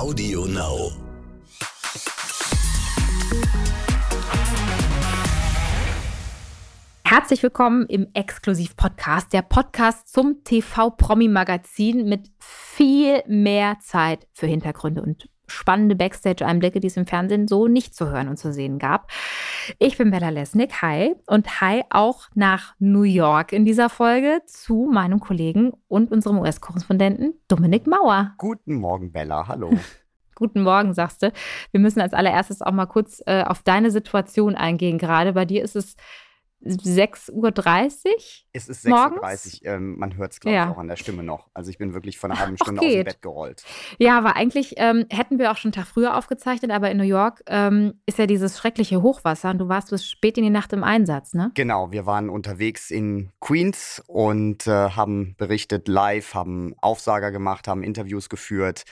Audio Now. Herzlich willkommen im Exklusiv-Podcast, der Podcast zum TV-Promi-Magazin mit viel mehr Zeit für Hintergründe und spannende Backstage-Einblicke, die es im Fernsehen so nicht zu hören und zu sehen gab. Ich bin Bella Lesnick, hi und hi auch nach New York in dieser Folge zu meinem Kollegen und unserem US-Korrespondenten Dominik Mauer. Guten Morgen, Bella, hallo. Guten Morgen, sagst du. Wir müssen als allererstes auch mal kurz äh, auf deine Situation eingehen. Gerade bei dir ist es 6.30 Uhr? Es ist 6.30 Uhr. Ähm, man hört es, glaube ich, auch an der Stimme noch. Also ich bin wirklich vor einer halben Stunde aus dem Bett gerollt. Ja, aber eigentlich ähm, hätten wir auch schon einen Tag früher aufgezeichnet, aber in New York ähm, ist ja dieses schreckliche Hochwasser und du warst bis spät in die Nacht im Einsatz, ne? Genau, wir waren unterwegs in Queens und äh, haben berichtet live, haben Aufsager gemacht, haben Interviews geführt.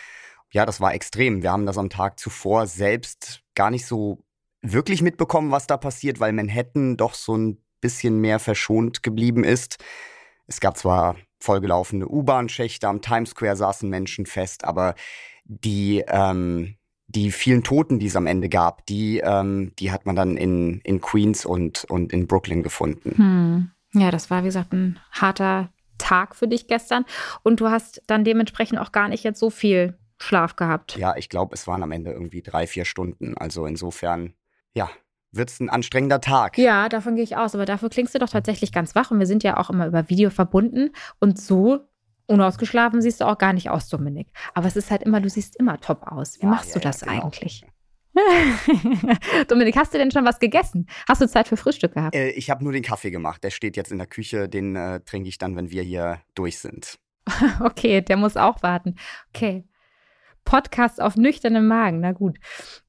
Ja, das war extrem. Wir haben das am Tag zuvor selbst gar nicht so wirklich mitbekommen, was da passiert, weil Manhattan doch so ein bisschen mehr verschont geblieben ist. Es gab zwar vollgelaufene U-Bahn-Schächte, am Times Square saßen Menschen fest, aber die, ähm, die vielen Toten, die es am Ende gab, die, ähm, die hat man dann in, in Queens und, und in Brooklyn gefunden. Hm. Ja, das war, wie gesagt, ein harter Tag für dich gestern. Und du hast dann dementsprechend auch gar nicht jetzt so viel Schlaf gehabt. Ja, ich glaube, es waren am Ende irgendwie drei, vier Stunden. Also insofern ja, wird es ein anstrengender Tag. Ja, davon gehe ich aus. Aber dafür klingst du doch tatsächlich ganz wach. Und wir sind ja auch immer über Video verbunden. Und so unausgeschlafen siehst du auch gar nicht aus, Dominik. Aber es ist halt immer, du siehst immer top aus. Wie ja, machst ja, du das ja, genau. eigentlich? Dominik, hast du denn schon was gegessen? Hast du Zeit für Frühstück gehabt? Äh, ich habe nur den Kaffee gemacht. Der steht jetzt in der Küche. Den äh, trinke ich dann, wenn wir hier durch sind. okay, der muss auch warten. Okay. Podcast auf nüchternem Magen. Na gut.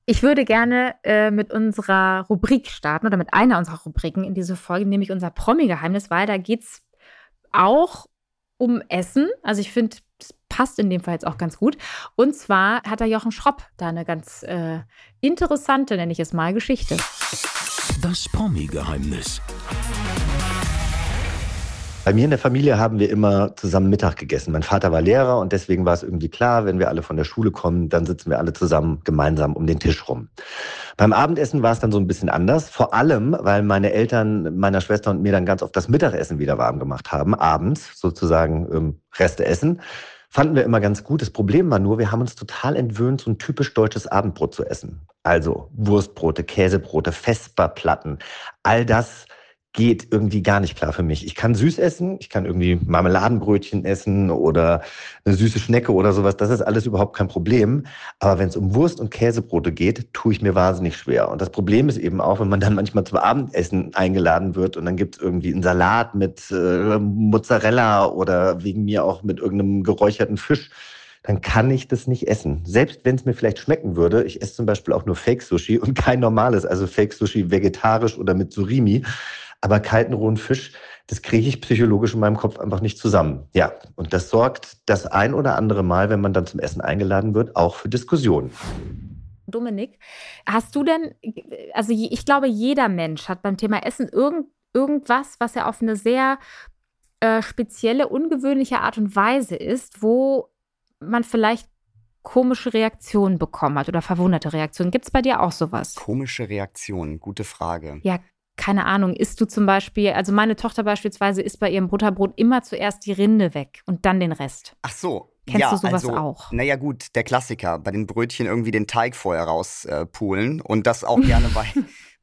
Ich würde gerne äh, mit unserer Rubrik starten oder mit einer unserer Rubriken in diese Folge, nämlich unser Promi-Geheimnis, weil da geht es auch um Essen. Also ich finde, es passt in dem Fall jetzt auch ganz gut. Und zwar hat der Jochen Schropp da eine ganz äh, interessante, nenne ich es mal, Geschichte. Das Promi-Geheimnis. Bei mir in der Familie haben wir immer zusammen Mittag gegessen. Mein Vater war Lehrer und deswegen war es irgendwie klar, wenn wir alle von der Schule kommen, dann sitzen wir alle zusammen gemeinsam um den Tisch rum. Beim Abendessen war es dann so ein bisschen anders, vor allem, weil meine Eltern meiner Schwester und mir dann ganz oft das Mittagessen wieder warm gemacht haben, abends sozusagen ähm, Reste essen. Fanden wir immer ganz gut. Das Problem war nur, wir haben uns total entwöhnt, so ein typisch deutsches Abendbrot zu essen. Also Wurstbrote, Käsebrote, Vesperplatten, all das geht irgendwie gar nicht klar für mich. Ich kann süß essen, ich kann irgendwie Marmeladenbrötchen essen oder eine süße Schnecke oder sowas. Das ist alles überhaupt kein Problem. Aber wenn es um Wurst und Käsebrote geht, tue ich mir wahnsinnig schwer. Und das Problem ist eben auch, wenn man dann manchmal zum Abendessen eingeladen wird und dann gibt es irgendwie einen Salat mit äh, Mozzarella oder wegen mir auch mit irgendeinem geräucherten Fisch dann kann ich das nicht essen. Selbst wenn es mir vielleicht schmecken würde, ich esse zum Beispiel auch nur Fake-Sushi und kein normales, also Fake-Sushi vegetarisch oder mit Surimi. Aber kalten rohen Fisch, das kriege ich psychologisch in meinem Kopf einfach nicht zusammen. Ja, und das sorgt das ein oder andere Mal, wenn man dann zum Essen eingeladen wird, auch für Diskussionen. Dominik, hast du denn, also ich glaube, jeder Mensch hat beim Thema Essen irgend, irgendwas, was er auf eine sehr äh, spezielle, ungewöhnliche Art und Weise ist, wo man vielleicht komische Reaktionen bekommen hat oder verwunderte Reaktionen. Gibt es bei dir auch sowas? Komische Reaktionen, gute Frage. Ja, keine Ahnung, isst du zum Beispiel, also meine Tochter beispielsweise isst bei ihrem Butterbrot immer zuerst die Rinde weg und dann den Rest. Ach so. Kennst ja, du sowas also, auch? Naja, gut, der Klassiker, bei den Brötchen irgendwie den Teig vorher rauspulen äh, und das auch gerne bei,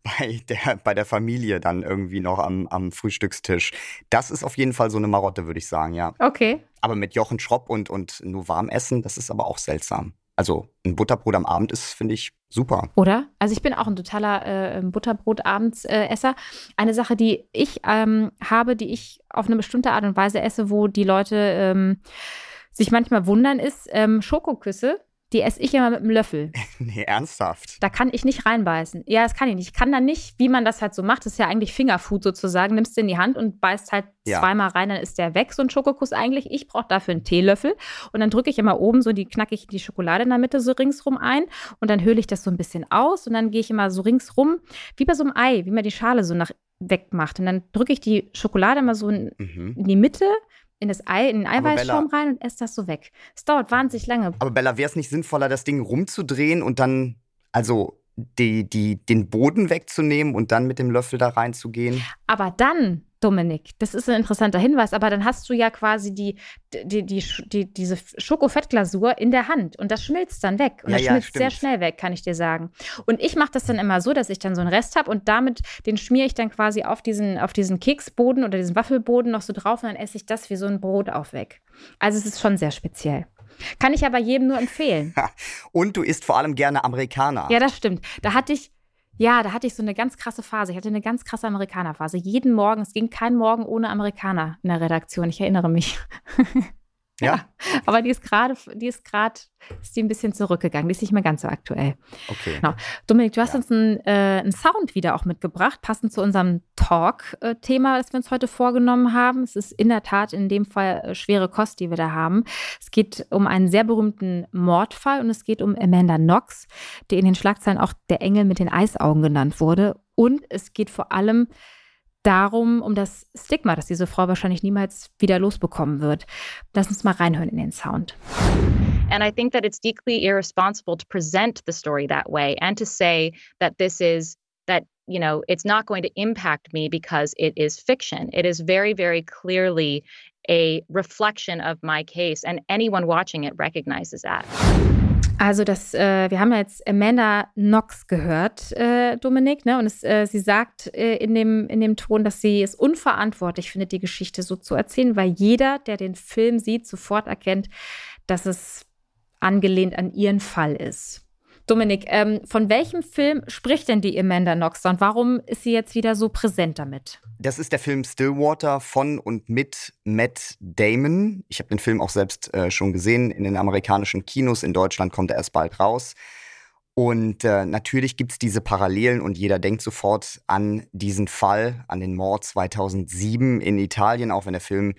bei, der, bei der Familie dann irgendwie noch am, am Frühstückstisch. Das ist auf jeden Fall so eine Marotte, würde ich sagen, ja. Okay. Aber mit Jochen Schropp und, und nur warm essen, das ist aber auch seltsam. Also ein Butterbrot am Abend ist, finde ich, super. Oder? Also ich bin auch ein totaler äh, Butterbrot-Abendsesser. Äh, eine Sache, die ich ähm, habe, die ich auf eine bestimmte Art und Weise esse, wo die Leute ähm, sich manchmal wundern, ist ähm, Schokoküsse die esse ich immer mit einem Löffel. nee, ernsthaft. Da kann ich nicht reinbeißen. Ja, das kann ich nicht. Ich kann dann nicht, wie man das halt so macht, das ist ja eigentlich Fingerfood sozusagen, nimmst du in die Hand und beißt halt ja. zweimal rein, dann ist der weg, so ein Schokokuss eigentlich. Ich brauche dafür einen Teelöffel und dann drücke ich immer oben so, die knacke ich die Schokolade in der Mitte so ringsrum ein und dann höhle ich das so ein bisschen aus und dann gehe ich immer so ringsrum, wie bei so einem Ei, wie man die Schale so nach weg macht. Und dann drücke ich die Schokolade immer so in, mhm. in die Mitte in, das Ei, in den Eiweißschaum rein und esse das so weg. Es dauert wahnsinnig lange. Aber Bella, wäre es nicht sinnvoller, das Ding rumzudrehen und dann, also die, die, den Boden wegzunehmen und dann mit dem Löffel da reinzugehen? Aber dann Dominik, das ist ein interessanter Hinweis, aber dann hast du ja quasi die, die, die, die diese Schokofettglasur in der Hand und das schmilzt dann weg. Und Ja, das ja, schmilzt stimmt. sehr schnell weg, kann ich dir sagen. Und ich mache das dann immer so, dass ich dann so einen Rest habe und damit, den schmiere ich dann quasi auf diesen, auf diesen Keksboden oder diesen Waffelboden noch so drauf und dann esse ich das wie so ein Brot auf weg. Also es ist schon sehr speziell. Kann ich aber jedem nur empfehlen. Und du isst vor allem gerne Amerikaner. Ja, das stimmt. Da hatte ich, ja, da hatte ich so eine ganz krasse Phase. Ich hatte eine ganz krasse Amerikanerphase. Jeden Morgen, es ging kein Morgen ohne Amerikaner in der Redaktion. Ich erinnere mich. Ja? Aber die ist gerade, die ist gerade, ist die ein bisschen zurückgegangen. Die ist nicht mehr ganz so aktuell. Okay. Genau. Dominik, du hast Ja. uns einen, äh, einen Sound wieder auch mitgebracht, passend zu unserem Talk-Thema, das wir uns heute vorgenommen haben. Es ist in der Tat in dem Fall äh, schwere Kost, die wir da haben. Es geht um einen sehr berühmten Mordfall und es geht um Amanda Knox, die in den Schlagzeilen auch der Engel mit den Eisaugen genannt wurde. Und es geht vor allem darum, um das Stigma, das diese Frau wahrscheinlich niemals wieder losbekommen wird. Lass uns mal reinhören in den Sound. And I think that it's deeply irresponsible to present the story that way and to say that this is that, you know, it's not going to impact me because it is fiction. It is very, very clearly a reflection of my case, and anyone watching it recognizes that. Also das, äh, wir haben ja jetzt Amanda Knox gehört, äh, Dominik, ne? Und es, äh, sie sagt äh, in, dem, in dem Ton, dass sie es unverantwortlich findet, die Geschichte so zu erzählen, weil jeder, der den Film sieht, sofort erkennt, dass es angelehnt an ihren Fall ist. Dominik, ähm, von welchem Film spricht denn die Amanda Knox und warum ist sie jetzt wieder so präsent damit? Das ist der Film Stillwater von und mit Matt Damon. Ich habe den Film auch selbst äh, schon gesehen in den amerikanischen Kinos. In Deutschland kommt er erst bald raus. Und äh, natürlich gibt es diese Parallelen und jeder denkt sofort an diesen Fall, an den Mord 2007 in Italien, auch wenn der Film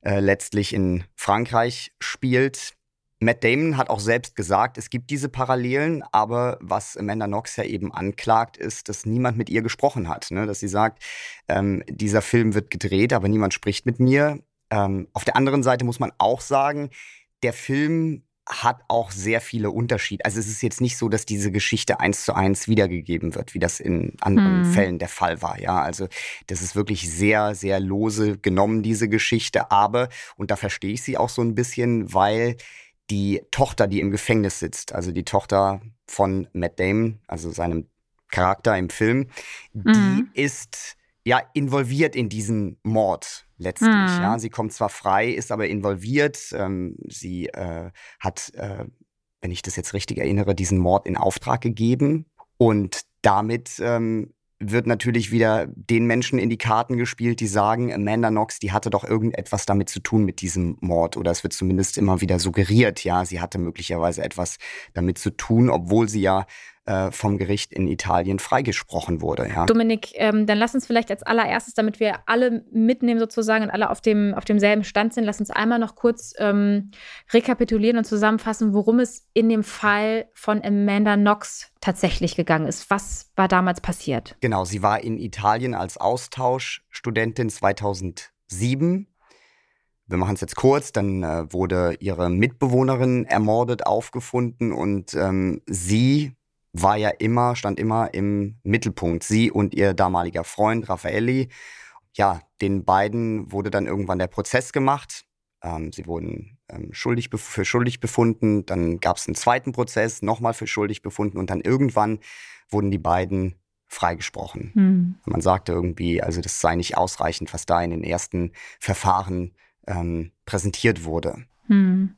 äh, letztlich in Frankreich spielt. Matt Damon hat auch selbst gesagt, es gibt diese Parallelen, aber was Amanda Knox ja eben anklagt, ist, dass niemand mit ihr gesprochen hat. Ne? Dass sie sagt, ähm, dieser Film wird gedreht, aber niemand spricht mit mir. Ähm, auf der anderen Seite muss man auch sagen, der Film hat auch sehr viele Unterschiede. Also es ist jetzt nicht so, dass diese Geschichte eins zu eins wiedergegeben wird, wie das in anderen Hm. Fällen der Fall war. Ja, also das ist wirklich sehr, sehr lose genommen, diese Geschichte. Aber, und da verstehe ich sie auch so ein bisschen, weil die Tochter, die im Gefängnis sitzt, also die Tochter von Matt Damon, also seinem Charakter im Film, die Mhm. ist ja involviert in diesen Mord letztlich. Mhm. Ja, sie kommt zwar frei, ist aber involviert. Ähm, sie äh, hat, äh, wenn ich das jetzt richtig erinnere, diesen Mord in Auftrag gegeben und damit ähm, wird natürlich wieder den Menschen in die Karten gespielt, die sagen, Amanda Knox, die hatte doch irgendetwas damit zu tun mit diesem Mord. Oder es wird zumindest immer wieder suggeriert, ja, sie hatte möglicherweise etwas damit zu tun, obwohl sie ja äh, vom Gericht in Italien freigesprochen wurde, ja. Dominik, ähm, dann lass uns vielleicht als allererstes, damit wir alle mitnehmen sozusagen und alle auf, dem, auf demselben Stand sind, lass uns einmal noch kurz ähm, rekapitulieren und zusammenfassen, worum es in dem Fall von Amanda Knox tatsächlich gegangen ist. Was war damals passiert? Genau, sie war in Italien als Austauschstudentin 2007. Wir machen es jetzt kurz, dann äh, wurde ihre Mitbewohnerin ermordet, aufgefunden und ähm, sie war ja immer, stand immer im Mittelpunkt. Sie und ihr damaliger Freund Raffaelli. Ja, den beiden wurde dann irgendwann der Prozess gemacht. Ähm, sie wurden ähm, schuldig für schuldig befunden. Dann gab es einen zweiten Prozess, nochmal für schuldig befunden und dann irgendwann wurden die beiden freigesprochen. Hm. Man sagte irgendwie, also das sei nicht ausreichend, was da in den ersten Verfahren ähm, präsentiert wurde. Hm.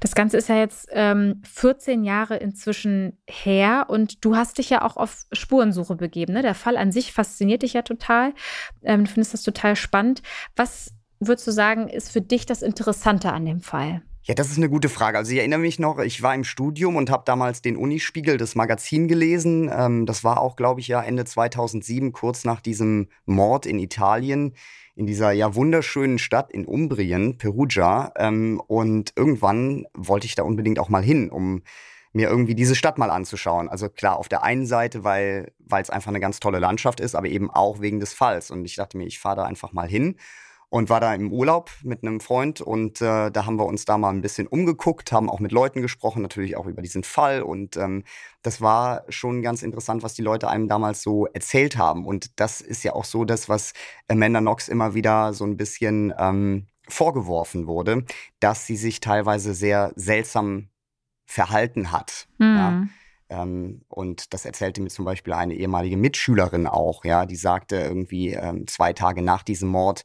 Das Ganze ist ja jetzt ähm, 14 Jahre inzwischen her und du hast dich ja auch auf Spurensuche begeben. Ne? Der Fall an sich fasziniert dich ja total. Ähm, du findest das total spannend. Was würdest du sagen, ist für dich das Interessante an dem Fall? Ja, das ist eine gute Frage. Also ich erinnere mich noch, ich war im Studium und habe damals den Unispiegel, das Magazin gelesen. Ähm, das war auch, glaube ich, ja Ende 2007, kurz nach diesem Mord in Italien, in dieser ja wunderschönen Stadt in Umbrien, Perugia. Ähm, und irgendwann wollte ich da unbedingt auch mal hin, um mir irgendwie diese Stadt mal anzuschauen. Also klar, auf der einen Seite, weil weil es einfach eine ganz tolle Landschaft ist, aber eben auch wegen des Falls. Und ich dachte mir, ich fahre da einfach mal hin. Und war da im Urlaub mit einem Freund und äh, da haben wir uns da mal ein bisschen umgeguckt, haben auch mit Leuten gesprochen, natürlich auch über diesen Fall und ähm, das war schon ganz interessant, was die Leute einem damals so erzählt haben und das ist ja auch so das, was Amanda Knox immer wieder so ein bisschen ähm, vorgeworfen wurde, dass sie sich teilweise sehr seltsam verhalten hat. Mhm. Ja. Ähm, und das erzählte mir zum Beispiel eine ehemalige Mitschülerin auch, ja, die sagte irgendwie ähm, zwei Tage nach diesem Mord,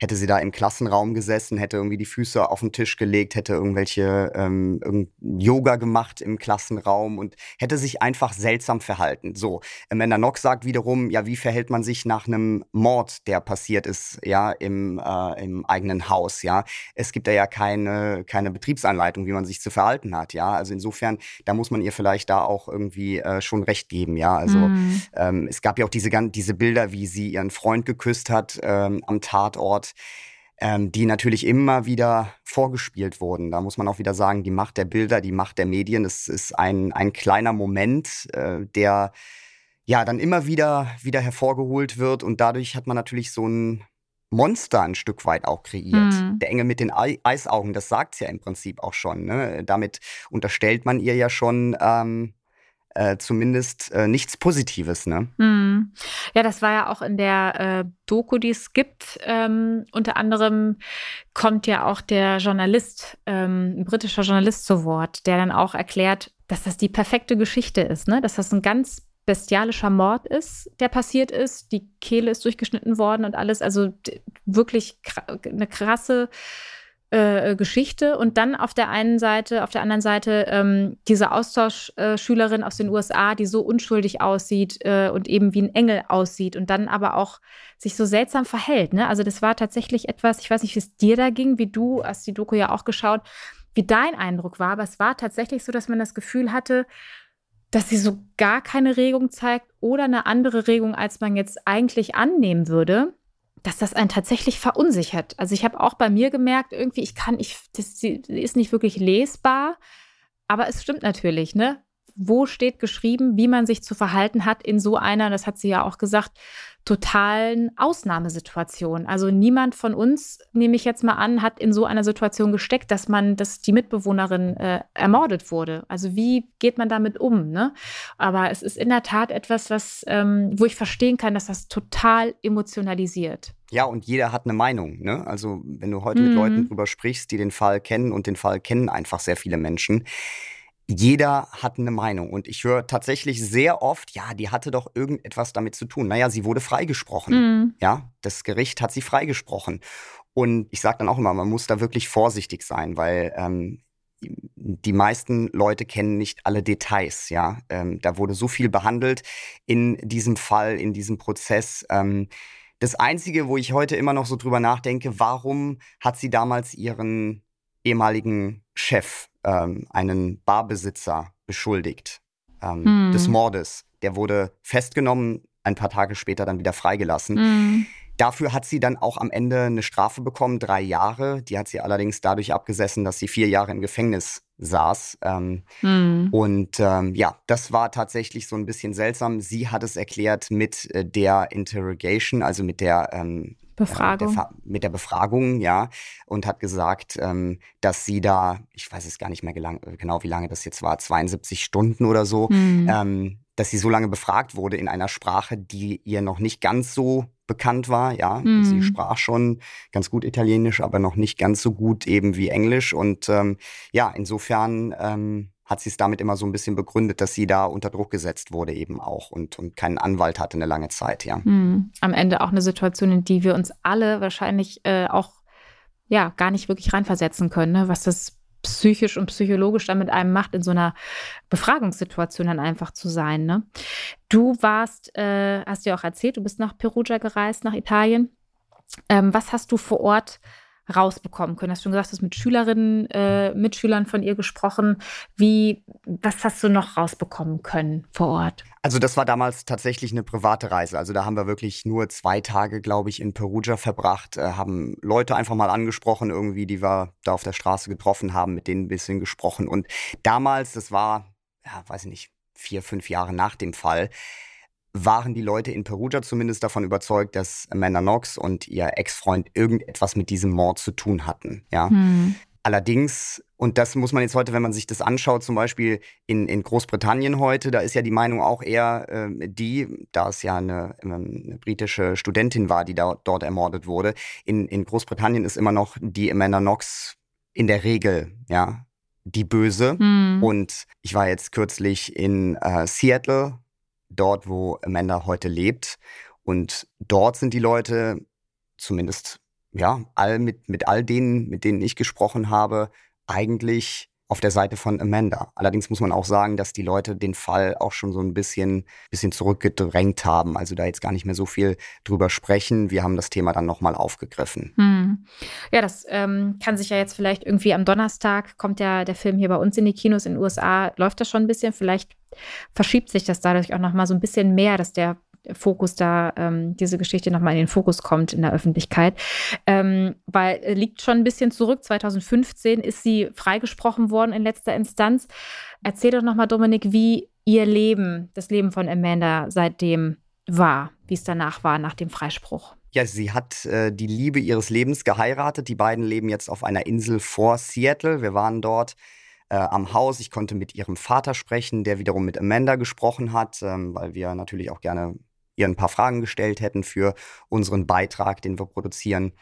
hätte sie da im Klassenraum gesessen, hätte irgendwie die Füße auf den Tisch gelegt, hätte irgendwelche ähm, Yoga gemacht im Klassenraum und hätte sich einfach seltsam verhalten. So, Amanda Knox sagt wiederum, ja, wie verhält man sich nach einem Mord, der passiert ist, ja, im, äh, im eigenen Haus, ja. Es gibt da ja keine, keine Betriebsanleitung, wie man sich zu verhalten hat, ja. Also insofern, da muss man ihr vielleicht da auch irgendwie äh, schon recht geben, ja. Also mhm. ähm, es gab ja auch diese, diese Bilder, wie sie ihren Freund geküsst hat ähm, am Tatort ähm, die natürlich immer wieder vorgespielt wurden. Da muss man auch wieder sagen, die Macht der Bilder, die Macht der Medien, das ist ein, ein kleiner Moment, äh, der ja dann immer wieder, wieder hervorgeholt wird und dadurch hat man natürlich so ein Monster ein Stück weit auch kreiert. Mhm. Der Engel mit den Eisaugen, das sagt es ja im Prinzip auch schon. Ne? Damit unterstellt man ihr ja schon, ähm, äh, zumindest äh, nichts Positives, ne? Hm. Ja, das war ja auch in der äh, Doku, die es gibt. Ähm, unter anderem kommt ja auch der Journalist, ähm, ein britischer Journalist zu Wort, der dann auch erklärt, dass das die perfekte Geschichte ist, ne? Dass das ein ganz bestialischer Mord ist, der passiert ist. Die Kehle ist durchgeschnitten worden und alles. Also wirklich eine krasse äh, Geschichte und dann auf der einen Seite, auf der anderen Seite ähm, diese Austauschschülerin äh, aus den USA, die so unschuldig aussieht äh, und eben wie ein Engel aussieht und dann aber auch sich so seltsam verhält. Ne? Also das war tatsächlich etwas, ich weiß nicht, wie es dir da ging, wie du, hast die Doku ja auch geschaut, wie dein Eindruck war, aber es war tatsächlich so, dass man das Gefühl hatte, dass sie so gar keine Regung zeigt oder eine andere Regung, als man jetzt eigentlich annehmen würde dass das einen tatsächlich verunsichert. Also ich habe auch bei mir gemerkt, irgendwie, ich kann, ich, das ist nicht wirklich lesbar, aber es stimmt natürlich, ne? Wo steht geschrieben, wie man sich zu verhalten hat in so einer, das hat sie ja auch gesagt, totalen Ausnahmesituation. Also niemand von uns, nehme ich jetzt mal an, hat in so einer Situation gesteckt, dass man, dass die Mitbewohnerin äh, ermordet wurde. Also wie geht man damit um? Ne? Aber es ist in der Tat etwas, was, ähm, wo ich verstehen kann, dass das total emotionalisiert. Ja, und jeder hat eine Meinung. Ne? Also wenn du heute mhm. mit Leuten drüber sprichst, die den Fall kennen und den Fall kennen einfach sehr viele Menschen, jeder hat eine Meinung. Und ich höre tatsächlich sehr oft, ja, die hatte doch irgendetwas damit zu tun. Naja, sie wurde freigesprochen. Mhm. Ja, das Gericht hat sie freigesprochen. Und ich sage dann auch immer, man muss da wirklich vorsichtig sein, weil ähm, die meisten Leute kennen nicht alle Details. Ja, ähm, da wurde so viel behandelt in diesem Fall, in diesem Prozess. Ähm, das Einzige, wo ich heute immer noch so drüber nachdenke, warum hat sie damals ihren ehemaligen Chef ähm, einen Barbesitzer beschuldigt ähm, hm. des Mordes. Der wurde festgenommen, ein paar Tage später dann wieder freigelassen. Hm. Dafür hat sie dann auch am Ende eine Strafe bekommen, drei Jahre. Die hat sie allerdings dadurch abgesessen, dass sie vier Jahre im Gefängnis saß. Ähm, hm. Und ähm, ja, das war tatsächlich so ein bisschen seltsam. Sie hat es erklärt mit äh, der Interrogation, also mit der ähm, Befragung. Der, mit der Befragung, ja, und hat gesagt, ähm, dass sie da, ich weiß es gar nicht mehr genau, wie lange das jetzt war, 72 Stunden oder so, mhm. ähm, dass sie so lange befragt wurde in einer Sprache, die ihr noch nicht ganz so bekannt war, ja. Mhm. Sie sprach schon ganz gut Italienisch, aber noch nicht ganz so gut eben wie Englisch. Und ähm, ja, insofern ähm, hat sie es damit immer so ein bisschen begründet, dass sie da unter Druck gesetzt wurde eben auch und, und keinen Anwalt hatte eine lange Zeit, ja. Mhm. Am Ende auch eine Situation, in die wir uns alle wahrscheinlich äh, auch ja gar nicht wirklich reinversetzen können, ne? was das psychisch und psychologisch dann mit einem macht, in so einer Befragungssituation dann einfach zu sein. Ne? Du warst, äh, hast du ja auch erzählt, du bist nach Perugia gereist, nach Italien. Ähm, was hast du vor Ort rausbekommen können? Hast du schon gesagt, du hast mit Schülerinnen, äh, Mitschülern von ihr gesprochen. Wie, was hast du noch rausbekommen können vor Ort? Also das war damals tatsächlich eine private Reise. Also da haben wir wirklich nur zwei Tage, glaube ich, in Perugia verbracht, äh, haben Leute einfach mal angesprochen, irgendwie, die wir da auf der Straße getroffen haben, mit denen ein bisschen gesprochen. Und damals, das war, ja, weiß ich nicht, vier, fünf Jahre nach dem Fall, waren die Leute in Perugia zumindest davon überzeugt, dass Amanda Knox und ihr Ex-Freund irgendetwas mit diesem Mord zu tun hatten. Ja. Hm. Allerdings, und das muss man jetzt heute, wenn man sich das anschaut, zum Beispiel in, in Großbritannien heute, da ist ja die Meinung auch eher äh, die, da es ja eine, ähm, eine, britische Studentin war, die da, dort ermordet wurde, in, in Großbritannien ist immer noch die Amanda Knox in der Regel, ja, die Böse. Hm. Und ich war jetzt kürzlich in äh, Seattle, dort, wo Amanda heute lebt. Und dort sind die Leute, zumindest ja, all mit, mit all denen, mit denen ich gesprochen habe, eigentlich auf der Seite von Amanda. Allerdings muss man auch sagen, dass die Leute den Fall auch schon so ein bisschen, bisschen zurückgedrängt haben. Also da jetzt gar nicht mehr so viel drüber sprechen. Wir haben das Thema dann nochmal aufgegriffen. Hm. Ja, das ähm, kann sich ja jetzt vielleicht irgendwie am Donnerstag kommt ja der Film hier bei uns in die Kinos in den USA, läuft das schon ein bisschen. Vielleicht verschiebt sich das dadurch auch nochmal so ein bisschen mehr, dass der Fokus da, ähm, diese Geschichte nochmal in den Fokus kommt in der Öffentlichkeit. Ähm, weil äh, liegt schon ein bisschen zurück. 2015 ist sie freigesprochen worden in letzter Instanz. Erzähl doch nochmal, Dominik, wie ihr Leben, das Leben von Amanda seitdem war, wie es danach war, nach dem Freispruch. Ja, sie hat äh, die Liebe ihres Lebens geheiratet. Die beiden leben jetzt auf einer Insel vor Seattle. Wir waren dort äh, am Haus. Ich konnte mit ihrem Vater sprechen, der wiederum mit Amanda gesprochen hat, ähm, weil wir natürlich auch gerne ihr ein paar Fragen gestellt hätten für unseren Beitrag, den wir produzieren.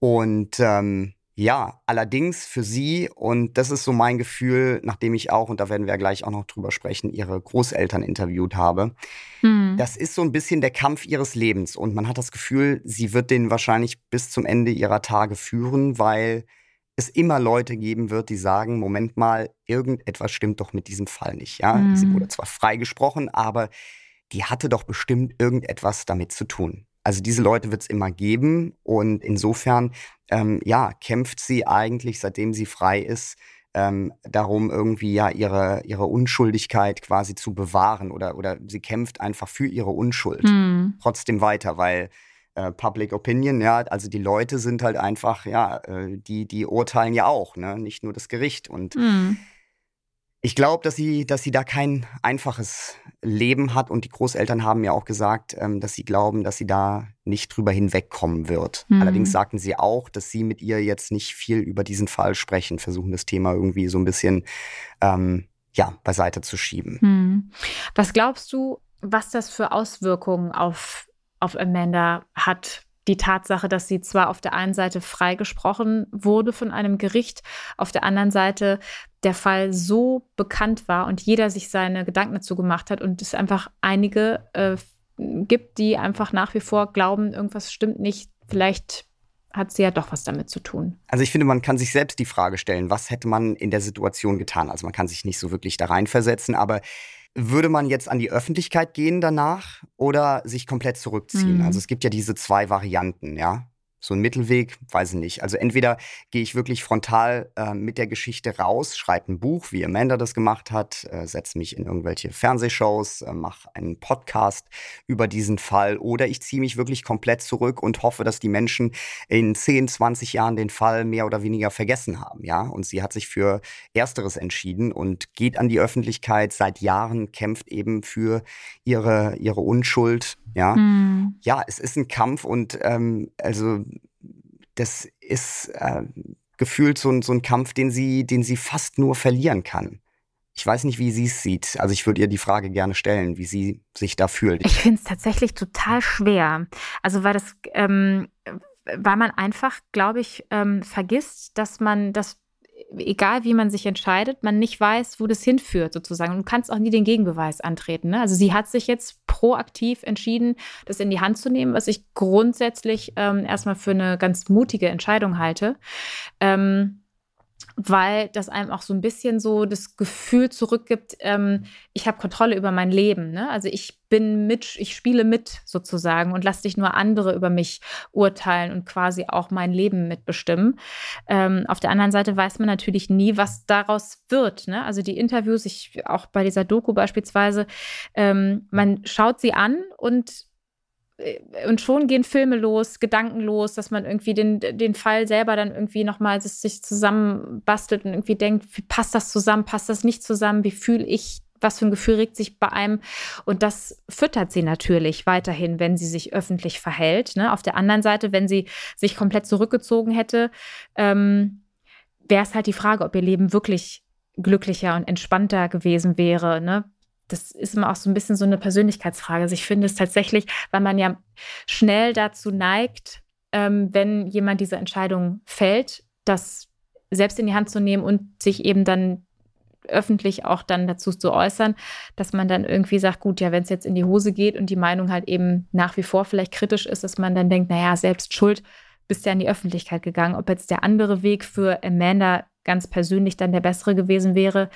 Und ähm, ja, allerdings für sie, und das ist so mein Gefühl, nachdem ich auch, und da werden wir ja gleich auch noch drüber sprechen, ihre Großeltern interviewt habe, hm. das ist so ein bisschen der Kampf ihres Lebens. Und man hat das Gefühl, sie wird den wahrscheinlich bis zum Ende ihrer Tage führen, weil es immer Leute geben wird, die sagen, Moment mal, irgendetwas stimmt doch mit diesem Fall nicht. Ja, hm. sie wurde zwar freigesprochen, aber die hatte doch bestimmt irgendetwas damit zu tun. Also diese Leute wird es immer geben und insofern, ähm, ja, kämpft sie eigentlich, seitdem sie frei ist, ähm, darum, irgendwie ja ihre, ihre Unschuldigkeit quasi zu bewahren oder, oder sie kämpft einfach für ihre Unschuld mhm. trotzdem weiter, weil äh, Public Opinion, ja, also die Leute sind halt einfach, ja, äh, die, die urteilen ja auch, ne, nicht nur das Gericht und mhm ich glaube, dass sie, dass sie da kein einfaches Leben hat und die Großeltern haben ja auch gesagt, ähm, dass sie glauben, dass sie da nicht drüber hinwegkommen wird. Mhm. Allerdings sagten sie auch, dass sie mit ihr jetzt nicht viel über diesen Fall sprechen, versuchen das Thema irgendwie so ein bisschen ähm, ja, beiseite zu schieben. Mhm. Was glaubst du, was das für Auswirkungen auf, auf Amanda hat? Die Tatsache, dass sie zwar auf der einen Seite freigesprochen wurde von einem Gericht, auf der anderen Seite der Fall so bekannt war und jeder sich seine Gedanken dazu gemacht hat und es einfach einige äh, gibt, die einfach nach wie vor glauben, irgendwas stimmt nicht, vielleicht hat sie ja doch was damit zu tun. Also ich finde, man kann sich selbst die Frage stellen, was hätte man in der Situation getan? Also man kann sich nicht so wirklich da reinversetzen, aber würde man jetzt an die Öffentlichkeit gehen danach oder sich komplett zurückziehen? Mhm. Also es gibt ja diese zwei Varianten, ja so ein Mittelweg, weiß ich nicht. Also entweder gehe ich wirklich frontal äh, mit der Geschichte raus, schreibe ein Buch, wie Amanda das gemacht hat, äh, setze mich in irgendwelche Fernsehshows, äh, mache einen Podcast über diesen Fall oder ich ziehe mich wirklich komplett zurück und hoffe, dass die Menschen in 10, 20 Jahren den Fall mehr oder weniger vergessen haben, ja. Und sie hat sich für Ersteres entschieden und geht an die Öffentlichkeit seit Jahren, kämpft eben für ihre, ihre Unschuld, ja. Mhm. Ja, es ist ein Kampf und ähm, also das ist äh, gefühlt so ein, so ein Kampf, den sie, den sie fast nur verlieren kann. Ich weiß nicht, wie sie es sieht. Also ich würde ihr die Frage gerne stellen, wie sie sich da fühlt. Ich finde es tatsächlich total schwer. Also weil das, ähm, weil man einfach, glaube ich, ähm, vergisst, dass man das egal wie man sich entscheidet, man nicht weiß, wo das hinführt sozusagen. Und du kannst auch nie den Gegenbeweis antreten. Ne? Also sie hat sich jetzt proaktiv entschieden, das in die Hand zu nehmen, was ich grundsätzlich ähm, erstmal für eine ganz mutige Entscheidung halte. Ähm, weil das einem auch so ein bisschen so das Gefühl zurückgibt, ähm, ich habe Kontrolle über mein Leben. Ne? Also ich bin mit, ich spiele mit sozusagen und lasse dich nur andere über mich urteilen und quasi auch mein Leben mitbestimmen. Ähm, auf der anderen Seite weiß man natürlich nie, was daraus wird. Ne? Also die Interviews, ich auch bei dieser Doku beispielsweise, ähm, man schaut sie an und und schon gehen Filme los, Gedanken los, dass man irgendwie den, den Fall selber dann irgendwie nochmal sich zusammenbastelt und irgendwie denkt, wie passt das zusammen, passt das nicht zusammen, wie fühle ich was für ein Gefühl regt sich bei einem. Und das füttert sie natürlich weiterhin, wenn sie sich öffentlich verhält. Ne? Auf der anderen Seite, wenn sie sich komplett zurückgezogen hätte, ähm, wäre es halt die Frage, ob ihr Leben wirklich glücklicher und entspannter gewesen wäre. Ne? Das ist immer auch so ein bisschen so eine Persönlichkeitsfrage. Also ich finde es tatsächlich, weil man ja schnell dazu neigt, ähm, wenn jemand diese Entscheidung fällt, das selbst in die Hand zu nehmen und sich eben dann öffentlich auch dann dazu zu äußern, dass man dann irgendwie sagt, gut, ja, wenn es jetzt in die Hose geht und die Meinung halt eben nach wie vor vielleicht kritisch ist, dass man dann denkt, naja, selbst schuld, bist ja in die Öffentlichkeit gegangen. Ob jetzt der andere Weg für Amanda ganz persönlich dann der bessere gewesen wäre,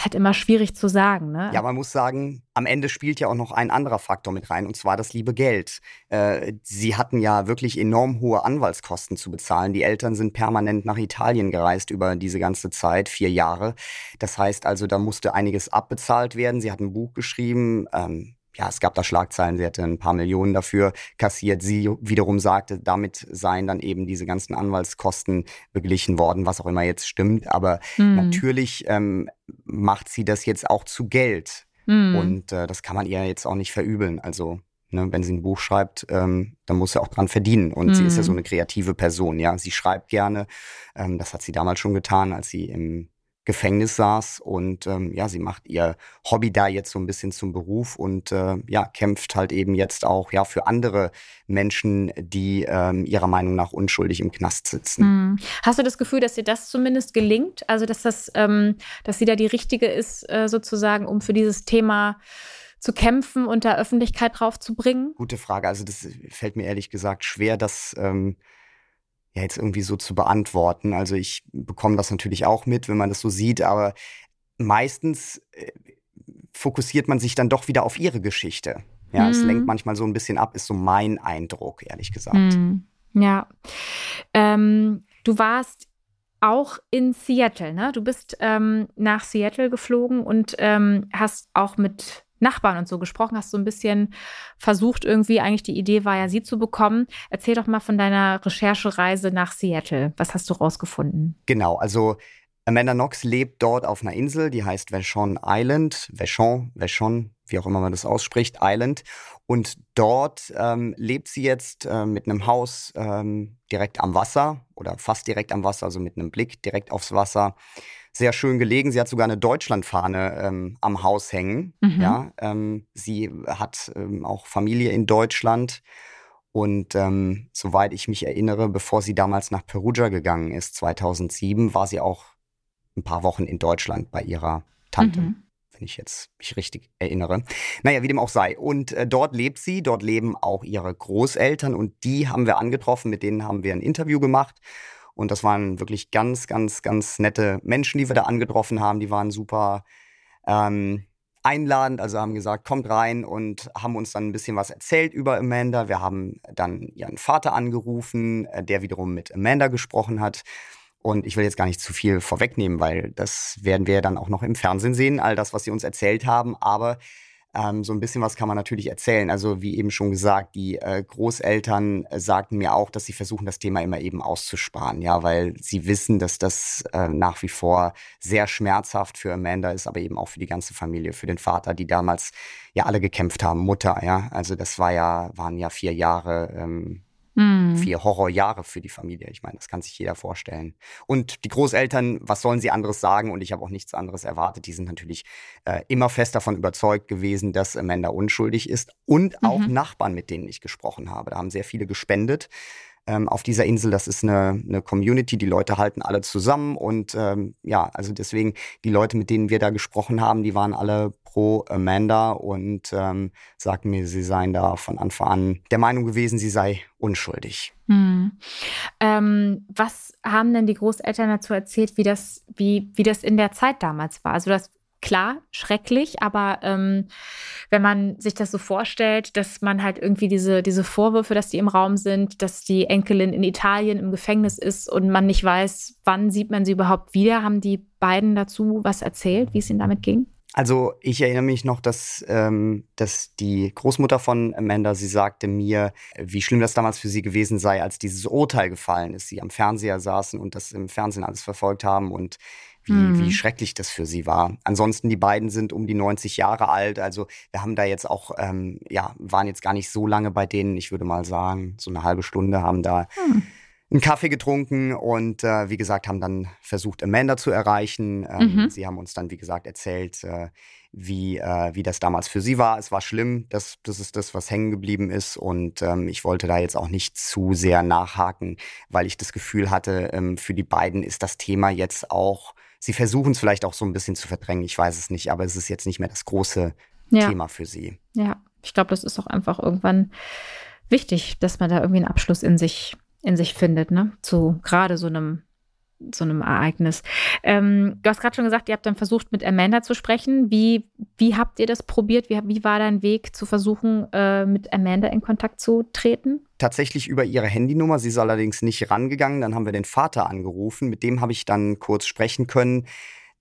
ist halt immer schwierig zu sagen. Ne? Ja, man muss sagen, am Ende spielt ja auch noch ein anderer Faktor mit rein, und zwar das liebe Geld. Äh, sie hatten ja wirklich enorm hohe Anwaltskosten zu bezahlen. Die Eltern sind permanent nach Italien gereist über diese ganze Zeit, vier Jahre. Das heißt also, da musste einiges abbezahlt werden. Sie hat ein Buch geschrieben. Ähm, ja, es gab da Schlagzeilen, sie hätte ein paar Millionen dafür kassiert. Sie wiederum sagte, damit seien dann eben diese ganzen Anwaltskosten beglichen worden, was auch immer jetzt stimmt. Aber hm. natürlich ähm, macht sie das jetzt auch zu Geld. Hm. Und äh, das kann man ihr jetzt auch nicht verübeln. Also Ne, wenn sie ein Buch schreibt, ähm, dann muss sie auch dran verdienen. Und mhm. sie ist ja so hm. eine kreative Person, ja. Sie schreibt gerne. Ähm, das hat sie damals schon getan, als sie im Gefängnis saß und ähm, ja, sie macht ihr Hobby da jetzt so ein bisschen zum Beruf und äh, ja, kämpft halt eben jetzt auch ja für andere Menschen, die ähm, ihrer Meinung nach unschuldig im Knast sitzen. Hm. Hast du das Gefühl, dass dir das zumindest gelingt? Also, dass das, ähm, dass sie da die richtige ist, äh, sozusagen, um für dieses Thema zu kämpfen und da Öffentlichkeit drauf zu bringen? Gute Frage. Also, das fällt mir ehrlich gesagt schwer, das ähm, ja jetzt irgendwie so zu beantworten. Also ich bekomme das natürlich auch mit, wenn man das so sieht, aber meistens äh, fokussiert man sich dann doch wieder auf ihre Geschichte. Ja, mhm. es lenkt manchmal so ein bisschen ab, ist so mein Eindruck, ehrlich gesagt. Mhm. Ja. Ähm, du warst auch in Seattle, ne? Du bist ähm, nach Seattle geflogen und ähm, hast auch mit Nachbarn und so gesprochen, hast so ein bisschen versucht, irgendwie, eigentlich die Idee war ja, sie zu bekommen. Erzähl doch mal von deiner Recherchereise nach Seattle. Was hast du rausgefunden? Genau, also Amanda Knox lebt dort auf einer Insel, die heißt Vashon Island. Vashon, Vashon, wie auch immer man das ausspricht, Island. Und dort ähm, lebt sie jetzt äh, mit einem Haus ähm, direkt am Wasser oder fast direkt am Wasser, also mit einem Blick direkt aufs Wasser sehr schön gelegen. Sie hat sogar eine Deutschlandfahne ähm, am Haus hängen. Mhm. Ja, ähm, sie hat ähm, auch Familie in Deutschland. Und ähm, soweit ich mich erinnere, bevor sie damals nach Perugia gegangen ist, 2007, war sie auch ein paar Wochen in Deutschland bei ihrer Tante. Mhm. Wenn ich jetzt mich richtig erinnere. Naja, wie dem auch sei. Und äh, dort lebt sie, dort leben auch ihre Großeltern und die haben wir angetroffen, mit denen haben wir ein Interview gemacht. Und das waren wirklich ganz, ganz, ganz nette Menschen, die wir da angetroffen haben. Die waren super ähm, einladend, also haben gesagt, kommt rein und haben uns dann ein bisschen was erzählt über Amanda. Wir haben dann ihren Vater angerufen, äh, der wiederum mit Amanda gesprochen hat. Und ich will jetzt gar nicht zu viel vorwegnehmen, weil das werden wir dann auch noch im Fernsehen sehen, all das, was sie uns erzählt haben. Aber ähm, so ein bisschen was kann man natürlich erzählen. Also wie eben schon gesagt, die äh, Großeltern äh, sagten mir auch, dass sie versuchen, das Thema immer eben auszusparen, ja, weil sie wissen, dass das äh, nach wie vor sehr schmerzhaft für Amanda ist, aber eben auch für die ganze Familie, für den Vater, die damals ja alle gekämpft haben, Mutter, ja. Also das war ja, waren ja vier Jahre ähm, Mhm. Vier Horrorjahre für die Familie. Ich meine, das kann sich jeder vorstellen. Und die Großeltern, was sollen sie anderes sagen? Und ich habe auch nichts anderes erwartet. Die sind natürlich äh, immer fest davon überzeugt gewesen, dass Amanda unschuldig ist. Und auch mhm. Nachbarn, mit denen ich gesprochen habe. Da haben sehr viele gespendet ähm, auf dieser Insel. Das ist eine, eine Community, die Leute halten alle zusammen und ähm, ja, also deswegen die Leute, mit denen wir da gesprochen haben, die waren alle pro Amanda und ähm, sagten mir, sie seien da von Anfang an der Meinung gewesen, sie sei unschuldig. Hm. Ähm, was haben denn die Großeltern dazu erzählt, wie das, wie, wie das in der Zeit damals war? Also das klar, schrecklich, aber ähm, wenn man sich das so vorstellt, dass man halt irgendwie diese, diese Vorwürfe, dass die im Raum sind, dass die Enkelin in Italien im Gefängnis ist und man nicht weiß, wann sieht man sie überhaupt wieder, haben die beiden dazu was erzählt, wie es ihnen damit ging? Also ich erinnere mich noch, dass, ähm, dass die Großmutter von Amanda, sie sagte mir, wie schlimm das damals für sie gewesen sei, als dieses Urteil gefallen ist. Sie am Fernseher saßen und das im Fernsehen alles verfolgt haben und wie, mhm. wie schrecklich das für sie war. Ansonsten, die beiden sind um die 90 Jahre alt. Also wir haben da jetzt auch, ähm, ja, waren jetzt gar nicht so lange bei denen. Ich würde mal sagen, so eine halbe Stunde haben da mhm. einen Kaffee getrunken und äh, wie gesagt, haben dann versucht, Amanda zu erreichen. Ähm, mhm. Sie haben uns dann, wie gesagt, erzählt, äh, wie, äh, wie das damals für sie war. Es war schlimm, das, das ist das, was hängen geblieben ist. Und ähm, ich wollte da jetzt auch nicht zu sehr nachhaken, weil ich das Gefühl hatte, ähm, für die beiden ist das Thema jetzt auch, sie versuchen es vielleicht auch so ein bisschen zu verdrängen, ich weiß es nicht, aber es ist jetzt nicht mehr das große ja. Thema für sie. Ja, ich glaube, das ist auch einfach irgendwann wichtig, dass man da irgendwie einen Abschluss in sich, in sich findet, ne? Zu gerade so einem so einem Ereignis. Ähm, du hast gerade schon gesagt, ihr habt dann versucht, mit Amanda zu sprechen. Wie, wie habt ihr das probiert? Wie, wie war dein Weg zu versuchen, äh, mit Amanda in Kontakt zu treten? Tatsächlich über ihre Handynummer. Sie ist allerdings nicht rangegangen. Dann haben wir den Vater angerufen. Mit dem habe ich dann kurz sprechen können.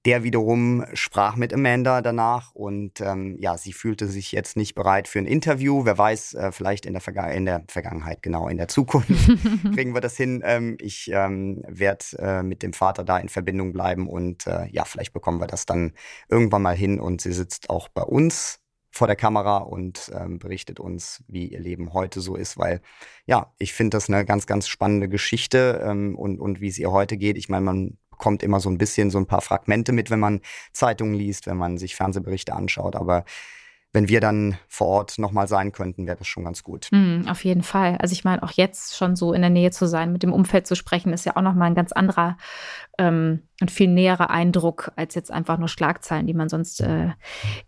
Der wiederum sprach mit Amanda danach und ähm, ja, sie fühlte sich jetzt nicht bereit für ein Interview. Wer weiß, äh, vielleicht in der, Verga in der Vergangenheit, genau, in der Zukunft kriegen wir das hin. Ähm, ich ähm, werde äh, mit dem Vater da in Verbindung bleiben und äh, ja, vielleicht bekommen wir das dann irgendwann mal hin und sie sitzt auch bei uns vor der Kamera und ähm, berichtet uns, wie ihr Leben heute so ist, weil ja, ich finde das eine ganz, ganz spannende Geschichte ähm, und, und wie es ihr heute geht. Ich meine, man bekommt immer so ein bisschen so ein paar Fragmente mit, wenn man Zeitungen liest, wenn man sich Fernsehberichte anschaut. Aber wenn wir dann vor Ort nochmal sein könnten, wäre das schon ganz gut. Mm, auf jeden Fall. Also ich meine, auch jetzt schon so in der Nähe zu sein, mit dem Umfeld zu sprechen, ist ja auch nochmal ein ganz anderer ähm, und viel näherer Eindruck als jetzt einfach nur Schlagzeilen, die man sonst äh,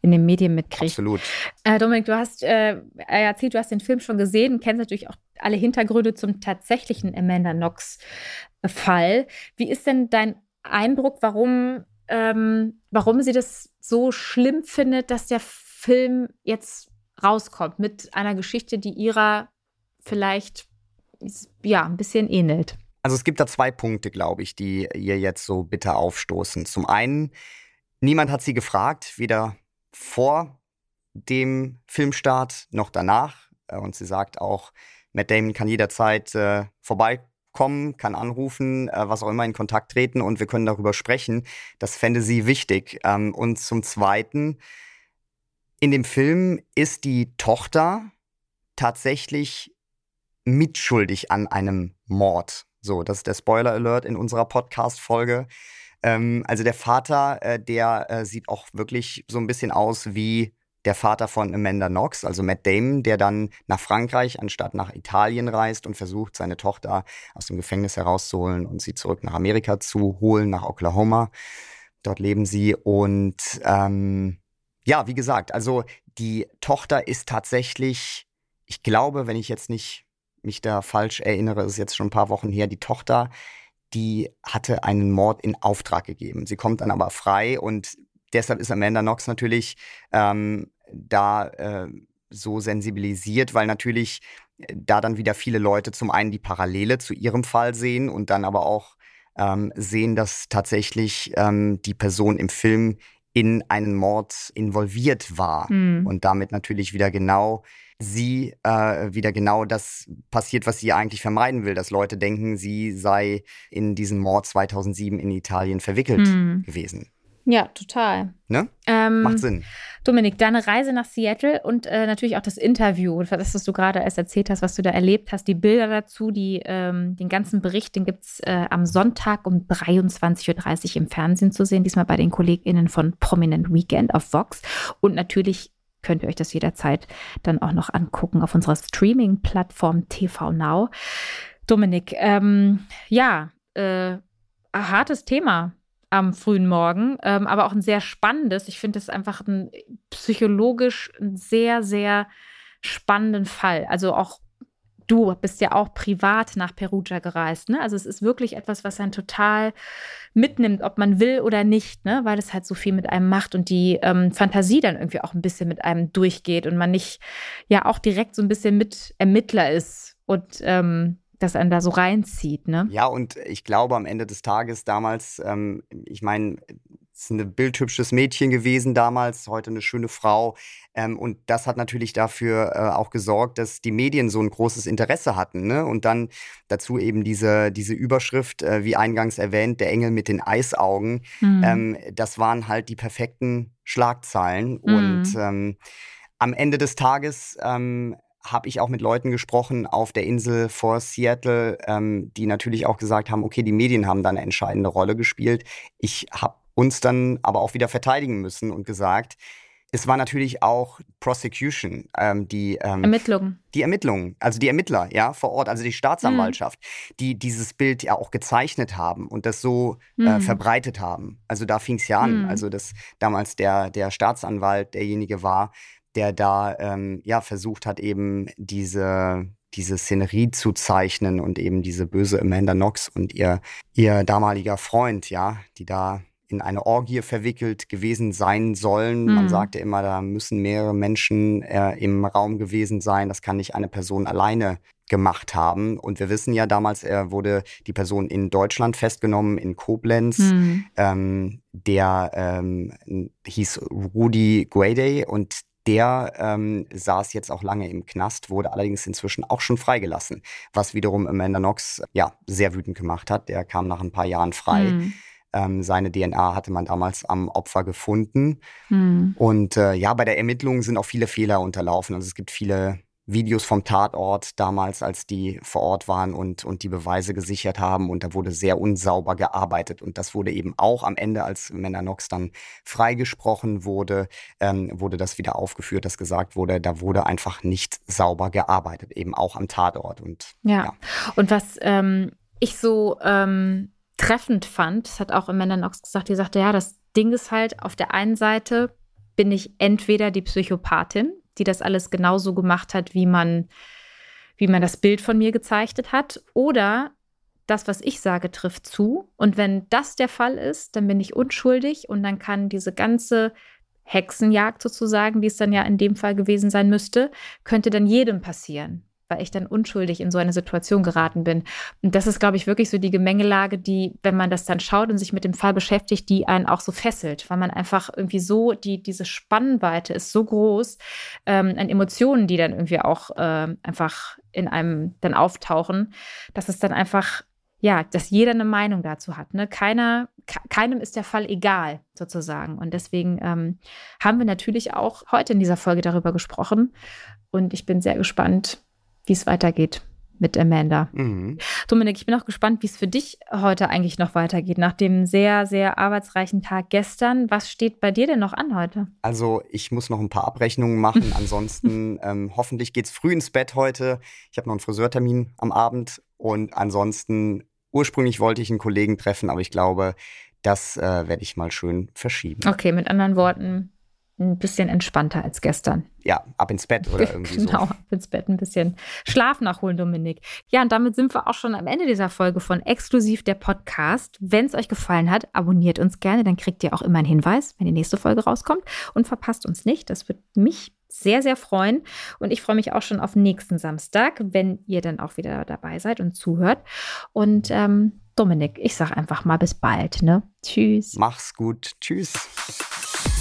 in den Medien mitkriegt. Absolut. Äh, Dominik, du hast äh, erzählt, du hast den Film schon gesehen, kennst natürlich auch alle Hintergründe zum tatsächlichen Amanda Knox-Fall. Wie ist denn dein Eindruck, warum, ähm, warum sie das so schlimm findet, dass der Film jetzt rauskommt mit einer Geschichte, die ihrer vielleicht ja ein bisschen ähnelt. Also es gibt da zwei Punkte, glaube ich, die ihr jetzt so bitter aufstoßen. Zum einen, niemand hat sie gefragt, weder vor dem Filmstart noch danach. Äh, und sie sagt auch, Matt Damon kann jederzeit äh, vorbeikommen, kann anrufen, äh, was auch immer in Kontakt treten und wir können darüber sprechen. Das fände sie wichtig. Ähm, und zum Zweiten, in dem Film ist die Tochter tatsächlich mitschuldig an einem Mord. So, das ist der Spoiler Alert in unserer Podcast-Folge. Ähm, also der Vater, äh, der äh, sieht auch wirklich so ein bisschen aus wie der Vater von Amanda Knox, also Matt Damon, der dann nach Frankreich anstatt nach Italien reist und versucht, seine Tochter aus dem Gefängnis herauszuholen und sie zurück nach Amerika zu holen, nach Oklahoma. Dort leben sie und ähm, ja, wie gesagt, also die Tochter ist tatsächlich, ich glaube, wenn ich jetzt nicht mich da falsch erinnere, ist jetzt schon ein paar Wochen her, die Tochter, die hatte einen Mord in Auftrag gegeben. Sie kommt dann aber frei und deshalb ist Amanda Knox natürlich ähm, da äh, so sensibilisiert, weil natürlich äh, da dann wieder viele Leute zum einen die Parallele zu ihrem Fall sehen und dann aber auch ähm, sehen, dass tatsächlich ähm, die Person im Film in einen Mord involviert war mhm. und damit natürlich wieder genau sie äh, wieder genau das passiert, was sie eigentlich vermeiden will, dass Leute denken, sie sei in diesen Mord 2007 in Italien verwickelt mhm. gewesen. Ja, total. Ne? Ähm, Macht Sinn. Dominik, deine Reise nach Seattle und äh, natürlich auch das Interview, das, was du gerade erst erzählt hast, was du da erlebt hast, die Bilder dazu, die, ähm, den ganzen Bericht, den gibt es äh, am Sonntag um 23.30 Uhr im Fernsehen zu sehen, diesmal bei den KollegInnen von Prominent Weekend auf Vox. Und natürlich könnt ihr euch das jederzeit dann auch noch angucken auf unserer Streaming-Plattform TV Now. Dominik, ähm, ja, äh, hartes Thema am frühen Morgen, ähm, aber auch ein sehr spannendes. Ich finde es einfach ein psychologisch ein sehr, sehr spannenden Fall. Also auch du bist ja auch privat nach Perugia gereist. Ne? Also es ist wirklich etwas, was einen total mitnimmt, ob man will oder nicht, ne? weil es halt so viel mit einem macht und die ähm, Fantasie dann irgendwie auch ein bisschen mit einem durchgeht und man nicht ja auch direkt so ein bisschen mit Ermittler ist und ähm, das einen da so reinzieht, ne? Ja, und ich glaube am Ende des Tages damals, ähm, ich meine, ist ein bildhübsches Mädchen gewesen damals, heute eine schöne Frau. Ähm, und das hat natürlich dafür äh, auch gesorgt, dass die Medien so ein großes Interesse hatten. Ne? Und dann dazu eben diese, diese Überschrift, äh, wie eingangs erwähnt, der Engel mit den Eisaugen. Mhm. Ähm, das waren halt die perfekten Schlagzeilen. Mhm. Und ähm, am Ende des Tages ähm, habe ich auch mit Leuten gesprochen auf der Insel vor Seattle, ähm, die natürlich auch gesagt haben, okay, die Medien haben da eine entscheidende Rolle gespielt. Ich habe uns dann aber auch wieder verteidigen müssen und gesagt, es war natürlich auch Prosecution, ähm, die ähm, Ermittlungen. Die Ermittlungen, also die Ermittler, ja, vor Ort, also die Staatsanwaltschaft, mhm. die dieses Bild ja auch gezeichnet haben und das so äh, mhm. äh, verbreitet haben. Also da fing es ja an. Mhm. Also dass damals der, der Staatsanwalt derjenige war, der da ähm, ja versucht hat, eben diese diese Szenerie zu zeichnen und eben diese böse Amanda Knox und ihr, ihr damaliger Freund, ja, die da in eine Orgie verwickelt gewesen sein sollen. Mhm. Man sagte immer, da müssen mehrere Menschen äh, im Raum gewesen sein. Das kann nicht eine Person alleine gemacht haben. Und wir wissen ja, damals äh, wurde die Person in Deutschland festgenommen, in Koblenz. Mhm. Ähm, der ähm, hieß Rudy Guaday und der ähm, saß jetzt auch lange im Knast, wurde allerdings inzwischen auch schon freigelassen, was wiederum Amanda Knox ja sehr wütend gemacht hat. Der kam nach ein paar Jahren frei. Mhm. Ähm, seine DNA hatte man damals am Opfer gefunden. Mhm. Und äh, ja, bei der Ermittlung sind auch viele Fehler unterlaufen. Also es gibt viele Videos vom Tatort damals, als die vor Ort waren und, und die Beweise gesichert haben. Und da wurde sehr unsauber gearbeitet. Und das wurde eben auch am Ende, als Männer Knox dann freigesprochen wurde, ähm, wurde das wieder aufgeführt, dass gesagt wurde, da wurde einfach nicht sauber gearbeitet, eben auch am Tatort. Und, ja. ja. Und was ähm, ich so ähm, treffend fand, das hat auch Amanda Knox gesagt, die sagte, ja, das Ding ist halt, auf der einen Seite bin ich entweder die Psychopathin, die das alles genauso gemacht hat, wie man, wie man das Bild von mir gezeichnet hat, oder das, was ich sage, trifft zu. Und wenn das der Fall ist, dann bin ich unschuldig und dann kann diese ganze Hexenjagd sozusagen, die es dann ja in dem Fall gewesen sein müsste, könnte dann jedem passieren weil ich dann unschuldig in so eine Situation geraten bin. Und das ist, glaube ich, wirklich so die Gemengelage, die, wenn man das dann schaut und sich mit dem Fall beschäftigt, die einen auch so fesselt, weil man einfach irgendwie so, die, diese Spannweite ist so groß ähm, an Emotionen, die dann irgendwie auch äh, einfach in einem dann auftauchen, dass es dann einfach ja, dass jeder eine Meinung dazu hat. Ne? Keiner, keinem ist der Fall egal, sozusagen. Und deswegen ähm, haben wir natürlich auch heute in dieser Folge darüber gesprochen. Und ich bin sehr gespannt, wie es weitergeht mit Amanda. Mhm. Dominik, ich bin auch gespannt, wie es für dich heute eigentlich noch weitergeht, nach dem sehr, sehr arbeitsreichen Tag gestern. Was steht bei dir denn noch an heute? Also, ich muss noch ein paar Abrechnungen machen. Ansonsten, ähm, hoffentlich geht es früh ins Bett heute. Ich habe noch einen Friseurtermin am Abend. Und ansonsten, ursprünglich wollte ich einen Kollegen treffen, aber ich glaube, das äh, werde ich mal schön verschieben. Okay, mit anderen Worten, ein bisschen entspannter als gestern. Ja, ab ins Bett oder irgendwie genau, so. Genau, ab ins Bett, ein bisschen Schlaf nachholen, Dominik. Ja, und damit sind wir auch schon am Ende dieser Folge von Exklusiv der Podcast. Wenn es euch gefallen hat, abonniert uns gerne, dann kriegt ihr auch immer einen Hinweis, wenn die nächste Folge rauskommt und verpasst uns nicht. Das wird mich sehr, sehr freuen. Und ich freue mich auch schon auf nächsten Samstag, wenn ihr dann auch wieder dabei seid und zuhört. Und ähm, Dominik, ich sage einfach mal bis bald. Ne? Tschüss. Mach's gut. Tschüss.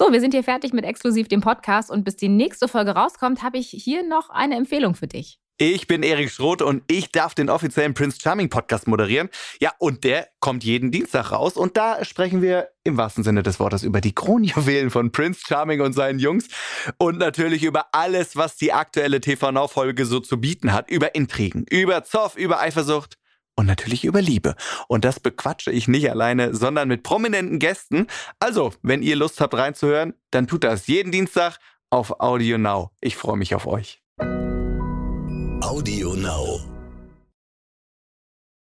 So, wir sind hier fertig mit exklusiv dem Podcast. Und bis die nächste Folge rauskommt, habe ich hier noch eine Empfehlung für dich. Ich bin Erik Schroth und ich darf den offiziellen Prince Charming Podcast moderieren. Ja, und der kommt jeden Dienstag raus. Und da sprechen wir im wahrsten Sinne des Wortes über die Kronjuwelen von Prince Charming und seinen Jungs. Und natürlich über alles, was die aktuelle TV Now Folge so zu bieten hat, über Intrigen, über Zoff, über Eifersucht und natürlich über Liebe. Und das bequatsche ich nicht alleine, sondern mit prominenten Gästen. Also, wenn ihr Lust habt reinzuhören, dann tut das jeden Dienstag auf Audio Now. Ich freue mich auf euch. Audio Now.